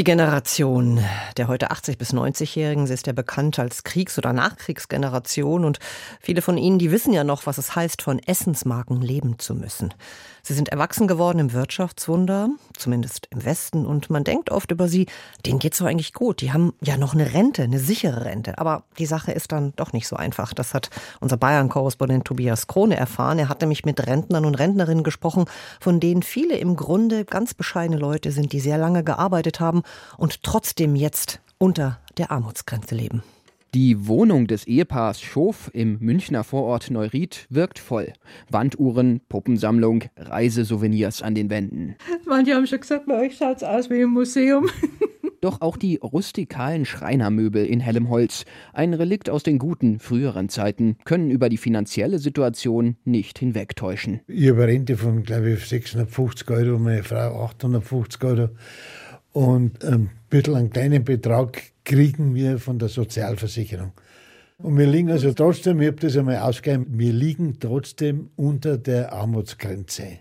die Generation der heute 80 bis 90-Jährigen, sie ist ja bekannt als Kriegs- oder Nachkriegsgeneration und viele von ihnen, die wissen ja noch, was es heißt, von Essensmarken leben zu müssen. Sie sind erwachsen geworden im Wirtschaftswunder, zumindest im Westen, und man denkt oft über sie, denen geht's doch eigentlich gut. Die haben ja noch eine Rente, eine sichere Rente. Aber die Sache ist dann doch nicht so einfach. Das hat unser Bayern-Korrespondent Tobias Krone erfahren. Er hat nämlich mit Rentnern und Rentnerinnen gesprochen, von denen viele im Grunde ganz bescheidene Leute sind, die sehr lange gearbeitet haben und trotzdem jetzt unter der Armutsgrenze leben. Die Wohnung des Ehepaars Schof im Münchner Vorort Neuried wirkt voll. Wanduhren, Puppensammlung, Reisesouvenirs an den Wänden. Manche haben schon gesagt, bei euch schaut's aus wie im Museum. Doch auch die rustikalen Schreinermöbel in hellem Holz, ein Relikt aus den guten, früheren Zeiten, können über die finanzielle Situation nicht hinwegtäuschen. Ich habe eine Rente von, glaube ich, 650 Euro, meine Frau 850 Euro. Und ein bisschen einen kleinen Betrag kriegen wir von der Sozialversicherung. Und wir liegen also trotzdem, ich habe das einmal ausgegeben, wir liegen trotzdem unter der Armutsgrenze.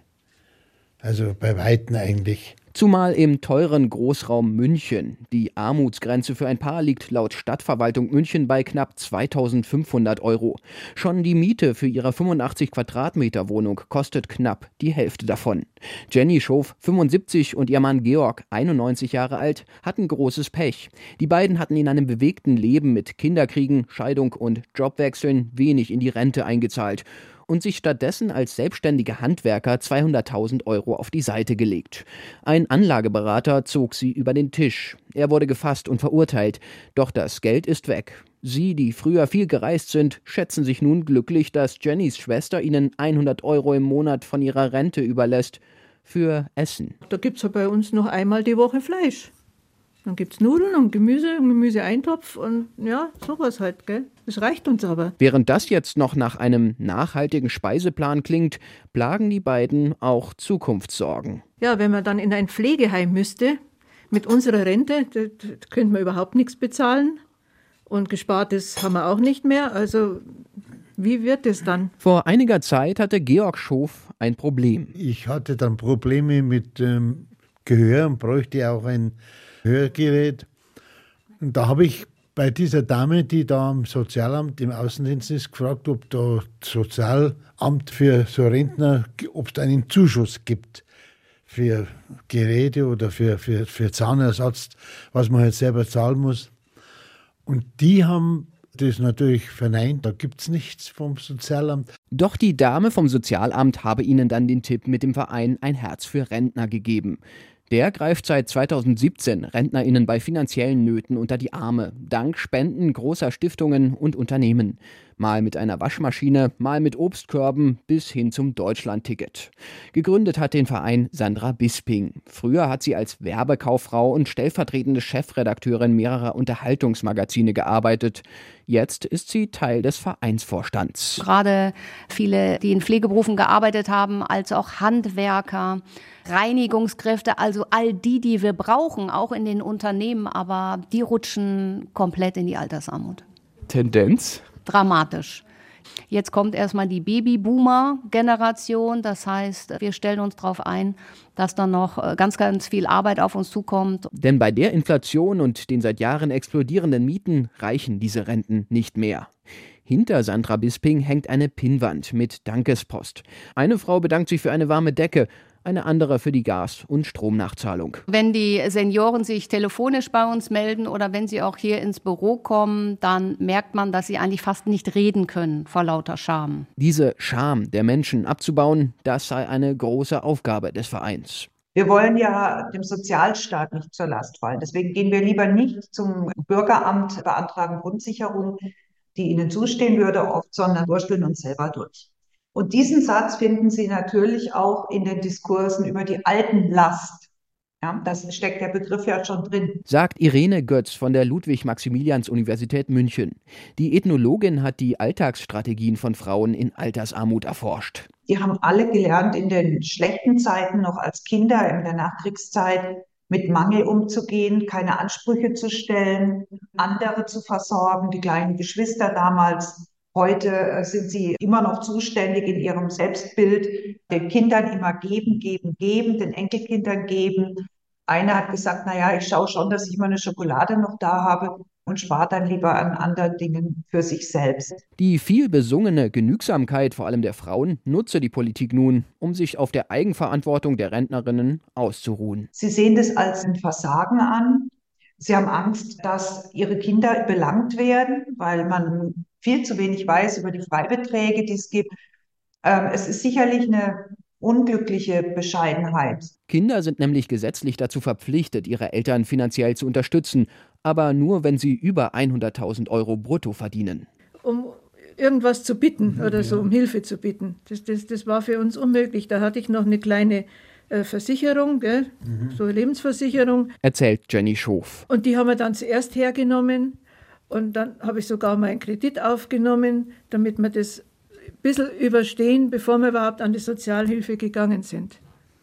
Also bei Weitem eigentlich. Zumal im teuren Großraum München. Die Armutsgrenze für ein Paar liegt laut Stadtverwaltung München bei knapp 2500 Euro. Schon die Miete für ihre 85 Quadratmeter Wohnung kostet knapp die Hälfte davon. Jenny Schof, 75 und ihr Mann Georg, 91 Jahre alt, hatten großes Pech. Die beiden hatten in einem bewegten Leben mit Kinderkriegen, Scheidung und Jobwechseln wenig in die Rente eingezahlt und sich stattdessen als selbstständige Handwerker 200.000 Euro auf die Seite gelegt. Ein Anlageberater zog sie über den Tisch. Er wurde gefasst und verurteilt. Doch das Geld ist weg. Sie, die früher viel gereist sind, schätzen sich nun glücklich, dass Jennys Schwester ihnen 100 Euro im Monat von ihrer Rente überlässt für Essen. Da gibt es ja bei uns noch einmal die Woche Fleisch. Dann gibt es Nudeln und Gemüse, Gemüseeintopf und ja, sowas halt, gell? Das reicht uns aber. Während das jetzt noch nach einem nachhaltigen Speiseplan klingt, plagen die beiden auch Zukunftssorgen. Ja, wenn man dann in ein Pflegeheim müsste, mit unserer Rente, da, da könnte man überhaupt nichts bezahlen. Und Gespartes haben wir auch nicht mehr. Also wie wird es dann? Vor einiger Zeit hatte Georg Schof ein Problem. Ich hatte dann Probleme mit ähm, Gehör und bräuchte auch ein Hörgerät. Und da habe ich bei dieser Dame, die da am Sozialamt im Außendienst ist, gefragt, ob da Sozialamt für so Rentner, ob es einen Zuschuss gibt für Geräte oder für, für, für Zahnersatz, was man halt selber zahlen muss. Und die haben das natürlich verneint, da gibt es nichts vom Sozialamt. Doch die Dame vom Sozialamt habe ihnen dann den Tipp mit dem Verein Ein Herz für Rentner gegeben. Der greift seit 2017 RentnerInnen bei finanziellen Nöten unter die Arme, dank Spenden großer Stiftungen und Unternehmen. Mal mit einer Waschmaschine, mal mit Obstkörben bis hin zum Deutschlandticket. Gegründet hat den Verein Sandra Bisping. Früher hat sie als Werbekauffrau und stellvertretende Chefredakteurin mehrerer Unterhaltungsmagazine gearbeitet. Jetzt ist sie Teil des Vereinsvorstands. Gerade viele, die in Pflegeberufen gearbeitet haben, als auch Handwerker, Reinigungskräfte, also all die, die wir brauchen, auch in den Unternehmen, aber die rutschen komplett in die Altersarmut. Tendenz? Dramatisch. Jetzt kommt erstmal die Babyboomer-Generation. Das heißt, wir stellen uns darauf ein, dass dann noch äh, ganz, ganz viel Arbeit auf uns zukommt. Denn bei der Inflation und den seit Jahren explodierenden Mieten reichen diese Renten nicht mehr. Hinter Sandra Bisping hängt eine Pinnwand mit Dankespost. Eine Frau bedankt sich für eine warme Decke eine andere für die Gas- und Stromnachzahlung. Wenn die Senioren sich telefonisch bei uns melden oder wenn sie auch hier ins Büro kommen, dann merkt man, dass sie eigentlich fast nicht reden können vor lauter Scham. Diese Scham der Menschen abzubauen, das sei eine große Aufgabe des Vereins. Wir wollen ja dem Sozialstaat nicht zur Last fallen. Deswegen gehen wir lieber nicht zum Bürgeramt, beantragen Grundsicherung, die ihnen zustehen würde, oft, sondern wursteln uns selber durch. Und diesen Satz finden Sie natürlich auch in den Diskursen über die Altenlast. Ja, das steckt der Begriff ja schon drin. Sagt Irene Götz von der Ludwig-Maximilians-Universität München. Die Ethnologin hat die Alltagsstrategien von Frauen in Altersarmut erforscht. Die haben alle gelernt, in den schlechten Zeiten, noch als Kinder in der Nachkriegszeit, mit Mangel umzugehen, keine Ansprüche zu stellen, andere zu versorgen, die kleinen Geschwister damals Heute äh, sind sie immer noch zuständig in ihrem Selbstbild, den Kindern immer geben, geben, geben, den Enkelkindern geben. Einer hat gesagt, naja, ich schaue schon, dass ich mal eine Schokolade noch da habe und spart dann lieber an anderen Dingen für sich selbst. Die viel besungene Genügsamkeit vor allem der Frauen nutze die Politik nun, um sich auf der Eigenverantwortung der Rentnerinnen auszuruhen. Sie sehen das als ein Versagen an. Sie haben Angst, dass ihre Kinder belangt werden, weil man viel zu wenig weiß über die Freibeträge, die es gibt. Ähm, es ist sicherlich eine unglückliche Bescheidenheit. Kinder sind nämlich gesetzlich dazu verpflichtet, ihre Eltern finanziell zu unterstützen, aber nur, wenn sie über 100.000 Euro brutto verdienen. Um irgendwas zu bitten mhm, oder so, um Hilfe zu bitten. Das, das, das war für uns unmöglich. Da hatte ich noch eine kleine äh, Versicherung, gell? Mhm. so eine Lebensversicherung. Erzählt Jenny Schof. Und die haben wir dann zuerst hergenommen und dann habe ich sogar mal einen Kredit aufgenommen, damit wir das ein bisschen überstehen, bevor wir überhaupt an die Sozialhilfe gegangen sind.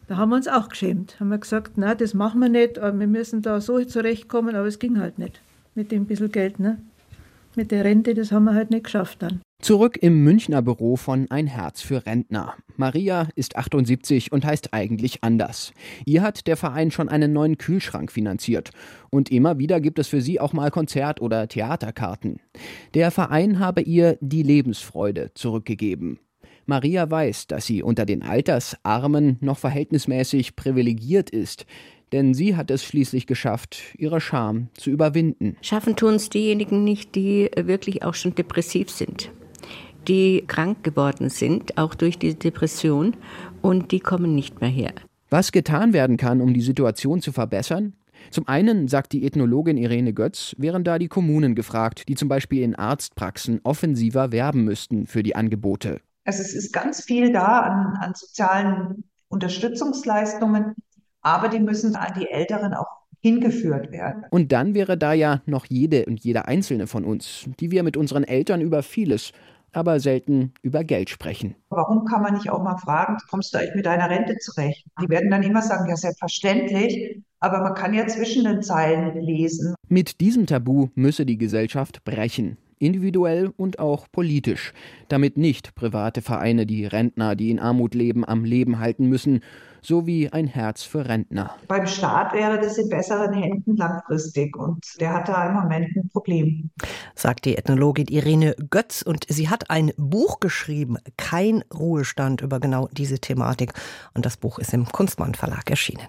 Da haben wir uns auch geschämt. Haben wir gesagt, na, das machen wir nicht, wir müssen da so zurechtkommen, aber es ging halt nicht mit dem bisschen Geld. Ne? Mit der Rente, das haben wir halt nicht geschafft dann. Zurück im Münchner Büro von Ein Herz für Rentner. Maria ist 78 und heißt eigentlich anders. Ihr hat der Verein schon einen neuen Kühlschrank finanziert. Und immer wieder gibt es für sie auch mal Konzert- oder Theaterkarten. Der Verein habe ihr die Lebensfreude zurückgegeben. Maria weiß, dass sie unter den Altersarmen noch verhältnismäßig privilegiert ist denn sie hat es schließlich geschafft, ihre Scham zu überwinden. Schaffen tun es diejenigen nicht, die wirklich auch schon depressiv sind die krank geworden sind, auch durch die Depression, und die kommen nicht mehr her. Was getan werden kann, um die Situation zu verbessern? Zum einen, sagt die Ethnologin Irene Götz, wären da die Kommunen gefragt, die zum Beispiel in Arztpraxen offensiver werben müssten für die Angebote. Also es ist ganz viel da an, an sozialen Unterstützungsleistungen, aber die müssen an die Älteren auch hingeführt werden. Und dann wäre da ja noch jede und jeder einzelne von uns, die wir mit unseren Eltern über vieles, aber selten über Geld sprechen. Warum kann man nicht auch mal fragen, kommst du eigentlich mit deiner Rente zurecht? Die werden dann immer sagen, ja, selbstverständlich, aber man kann ja zwischen den Zeilen lesen. Mit diesem Tabu müsse die Gesellschaft brechen individuell und auch politisch, damit nicht private Vereine die Rentner, die in Armut leben, am Leben halten müssen, sowie ein Herz für Rentner. Beim Staat wäre das in besseren Händen langfristig und der hat da im Moment ein Problem. Sagt die Ethnologin Irene Götz und sie hat ein Buch geschrieben, Kein Ruhestand, über genau diese Thematik. Und das Buch ist im Kunstmann Verlag erschienen.